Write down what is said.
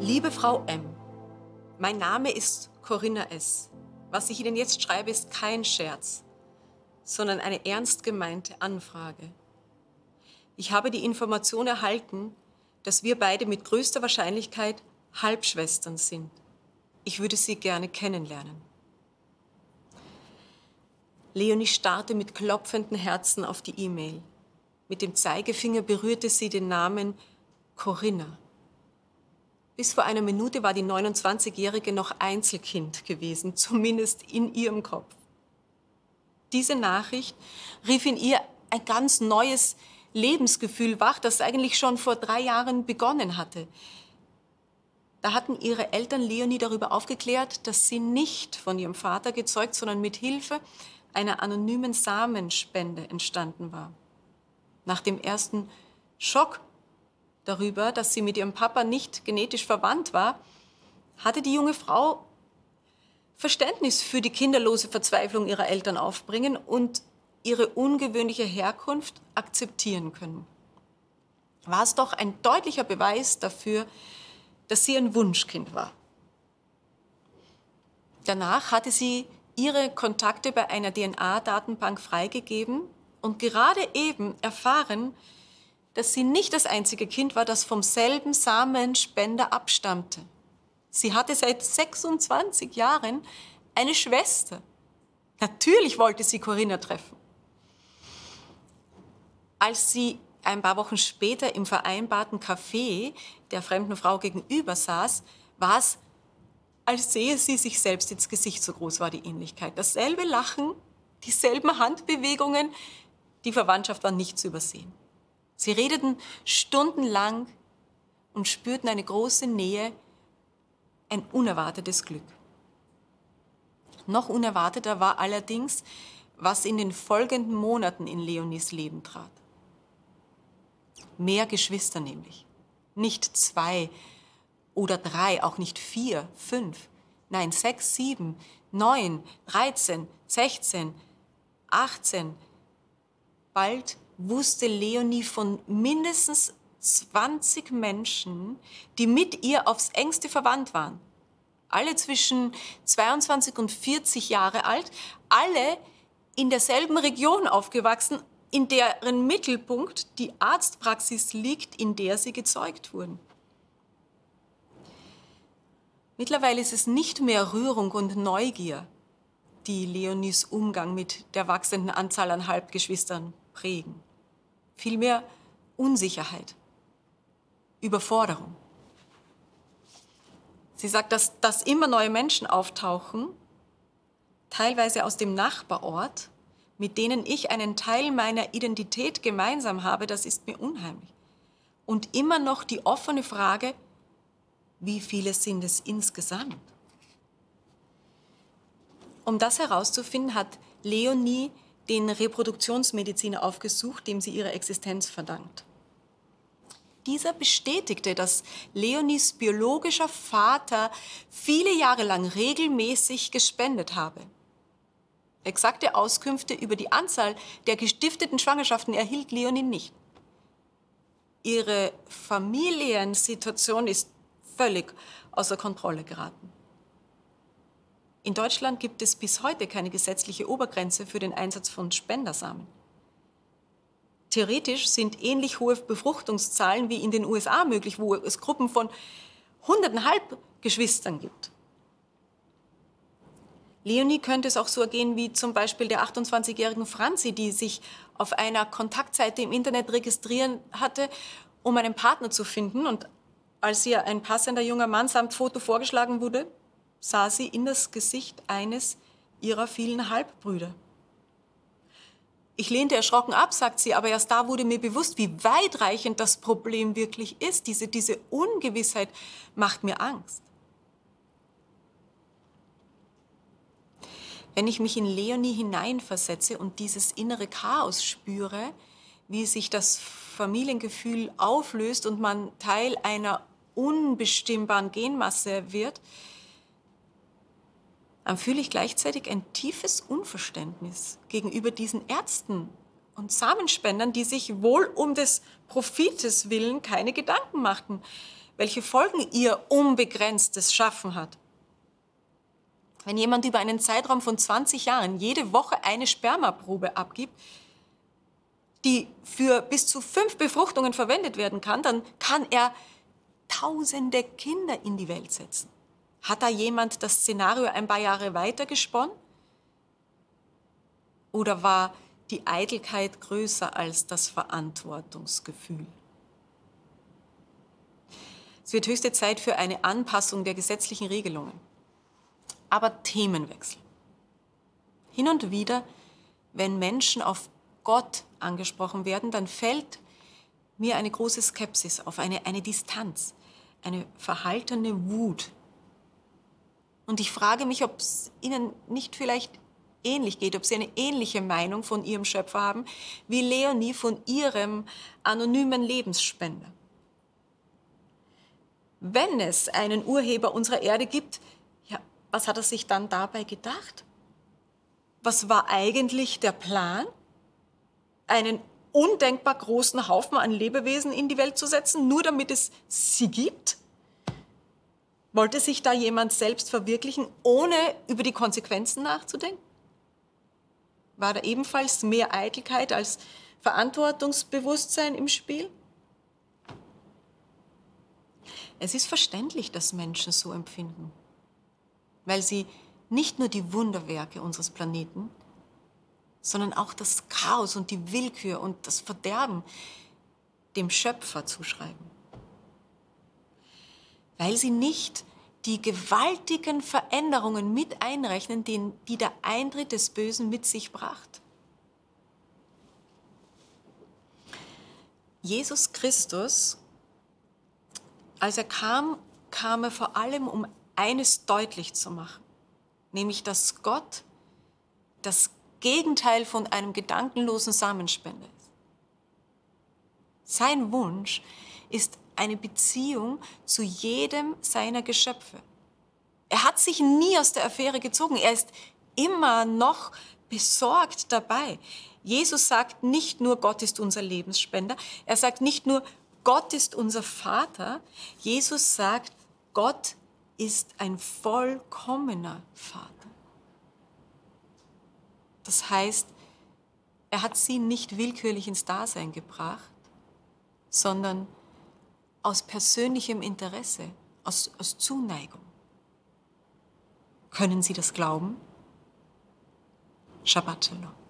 Liebe Frau M., mein Name ist Corinna S. Was ich Ihnen jetzt schreibe, ist kein Scherz, sondern eine ernst gemeinte Anfrage. Ich habe die Information erhalten, dass wir beide mit größter Wahrscheinlichkeit Halbschwestern sind. Ich würde Sie gerne kennenlernen. Leonie starrte mit klopfenden Herzen auf die E-Mail. Mit dem Zeigefinger berührte sie den Namen Corinna. Bis vor einer Minute war die 29-Jährige noch Einzelkind gewesen, zumindest in ihrem Kopf. Diese Nachricht rief in ihr ein ganz neues Lebensgefühl wach, das eigentlich schon vor drei Jahren begonnen hatte. Da hatten ihre Eltern Leonie darüber aufgeklärt, dass sie nicht von ihrem Vater gezeugt, sondern mit Hilfe einer anonymen Samenspende entstanden war. Nach dem ersten Schock darüber, dass sie mit ihrem Papa nicht genetisch verwandt war, hatte die junge Frau Verständnis für die kinderlose Verzweiflung ihrer Eltern aufbringen und ihre ungewöhnliche Herkunft akzeptieren können. War es doch ein deutlicher Beweis dafür, dass sie ein Wunschkind war. Danach hatte sie ihre Kontakte bei einer DNA-Datenbank freigegeben und gerade eben erfahren, dass sie nicht das einzige Kind war, das vom selben Samenspender abstammte. Sie hatte seit 26 Jahren eine Schwester. Natürlich wollte sie Corinna treffen. Als sie ein paar Wochen später im vereinbarten Café der fremden Frau gegenüber saß, war es, als sehe sie sich selbst ins Gesicht, so groß war die Ähnlichkeit. Dasselbe Lachen, dieselben Handbewegungen, die Verwandtschaft war nicht zu übersehen. Sie redeten stundenlang und spürten eine große Nähe, ein unerwartetes Glück. Noch unerwarteter war allerdings, was in den folgenden Monaten in Leonis Leben trat. Mehr Geschwister nämlich. Nicht zwei oder drei, auch nicht vier, fünf, nein, sechs, sieben, neun, dreizehn, sechzehn, achtzehn. Bald wusste Leonie von mindestens 20 Menschen, die mit ihr aufs engste verwandt waren. Alle zwischen 22 und 40 Jahre alt, alle in derselben Region aufgewachsen, in deren Mittelpunkt die Arztpraxis liegt, in der sie gezeugt wurden. Mittlerweile ist es nicht mehr Rührung und Neugier, die Leonies Umgang mit der wachsenden Anzahl an Halbgeschwistern prägen vielmehr Unsicherheit, Überforderung. Sie sagt, dass, dass immer neue Menschen auftauchen, teilweise aus dem Nachbarort, mit denen ich einen Teil meiner Identität gemeinsam habe, das ist mir unheimlich. Und immer noch die offene Frage, wie viele sind es insgesamt? Um das herauszufinden, hat Leonie den Reproduktionsmediziner aufgesucht, dem sie ihre Existenz verdankt. Dieser bestätigte, dass Leonis biologischer Vater viele Jahre lang regelmäßig gespendet habe. Exakte Auskünfte über die Anzahl der gestifteten Schwangerschaften erhielt Leonie nicht. Ihre Familiensituation ist völlig außer Kontrolle geraten. In Deutschland gibt es bis heute keine gesetzliche Obergrenze für den Einsatz von Spendersamen. Theoretisch sind ähnlich hohe Befruchtungszahlen wie in den USA möglich, wo es Gruppen von hunderten Halbgeschwistern gibt. Leonie könnte es auch so ergehen wie zum Beispiel der 28-jährigen Franzi, die sich auf einer Kontaktseite im Internet registrieren hatte, um einen Partner zu finden. Und als ihr ein passender junger Mann samt Foto vorgeschlagen wurde, sah sie in das Gesicht eines ihrer vielen Halbbrüder. Ich lehnte erschrocken ab, sagt sie, aber erst da wurde mir bewusst, wie weitreichend das Problem wirklich ist. Diese, diese Ungewissheit macht mir Angst. Wenn ich mich in Leonie hineinversetze und dieses innere Chaos spüre, wie sich das Familiengefühl auflöst und man Teil einer unbestimmbaren Genmasse wird, fühle ich gleichzeitig ein tiefes Unverständnis gegenüber diesen Ärzten und Samenspendern, die sich wohl um des Profites willen keine Gedanken machten, welche Folgen ihr unbegrenztes Schaffen hat. Wenn jemand über einen Zeitraum von 20 Jahren jede Woche eine Spermaprobe abgibt, die für bis zu fünf Befruchtungen verwendet werden kann, dann kann er tausende Kinder in die Welt setzen. Hat da jemand das Szenario ein paar Jahre weiter gesponnen? Oder war die Eitelkeit größer als das Verantwortungsgefühl? Es wird höchste Zeit für eine Anpassung der gesetzlichen Regelungen. Aber Themenwechsel. Hin und wieder, wenn Menschen auf Gott angesprochen werden, dann fällt mir eine große Skepsis auf, eine, eine Distanz, eine verhaltene Wut. Und ich frage mich, ob es Ihnen nicht vielleicht ähnlich geht, ob Sie eine ähnliche Meinung von Ihrem Schöpfer haben, wie Leonie von ihrem anonymen Lebensspender. Wenn es einen Urheber unserer Erde gibt, ja, was hat er sich dann dabei gedacht? Was war eigentlich der Plan? einen undenkbar großen Haufen an Lebewesen in die Welt zu setzen, nur damit es sie gibt? Wollte sich da jemand selbst verwirklichen, ohne über die Konsequenzen nachzudenken? War da ebenfalls mehr Eitelkeit als Verantwortungsbewusstsein im Spiel? Es ist verständlich, dass Menschen so empfinden, weil sie nicht nur die Wunderwerke unseres Planeten, sondern auch das Chaos und die Willkür und das Verderben dem Schöpfer zuschreiben. Weil sie nicht die gewaltigen Veränderungen mit einrechnen, die der Eintritt des Bösen mit sich brachte. Jesus Christus, als er kam, kam er vor allem, um eines deutlich zu machen, nämlich dass Gott das Gegenteil von einem gedankenlosen Samenspender ist. Sein Wunsch ist eine Beziehung zu jedem seiner Geschöpfe. Er hat sich nie aus der Affäre gezogen. Er ist immer noch besorgt dabei. Jesus sagt nicht nur, Gott ist unser Lebensspender. Er sagt nicht nur, Gott ist unser Vater. Jesus sagt, Gott ist ein vollkommener Vater. Das heißt, er hat sie nicht willkürlich ins Dasein gebracht, sondern aus persönlichem Interesse, aus, aus Zuneigung. Können Sie das glauben? Shabbat Shalom.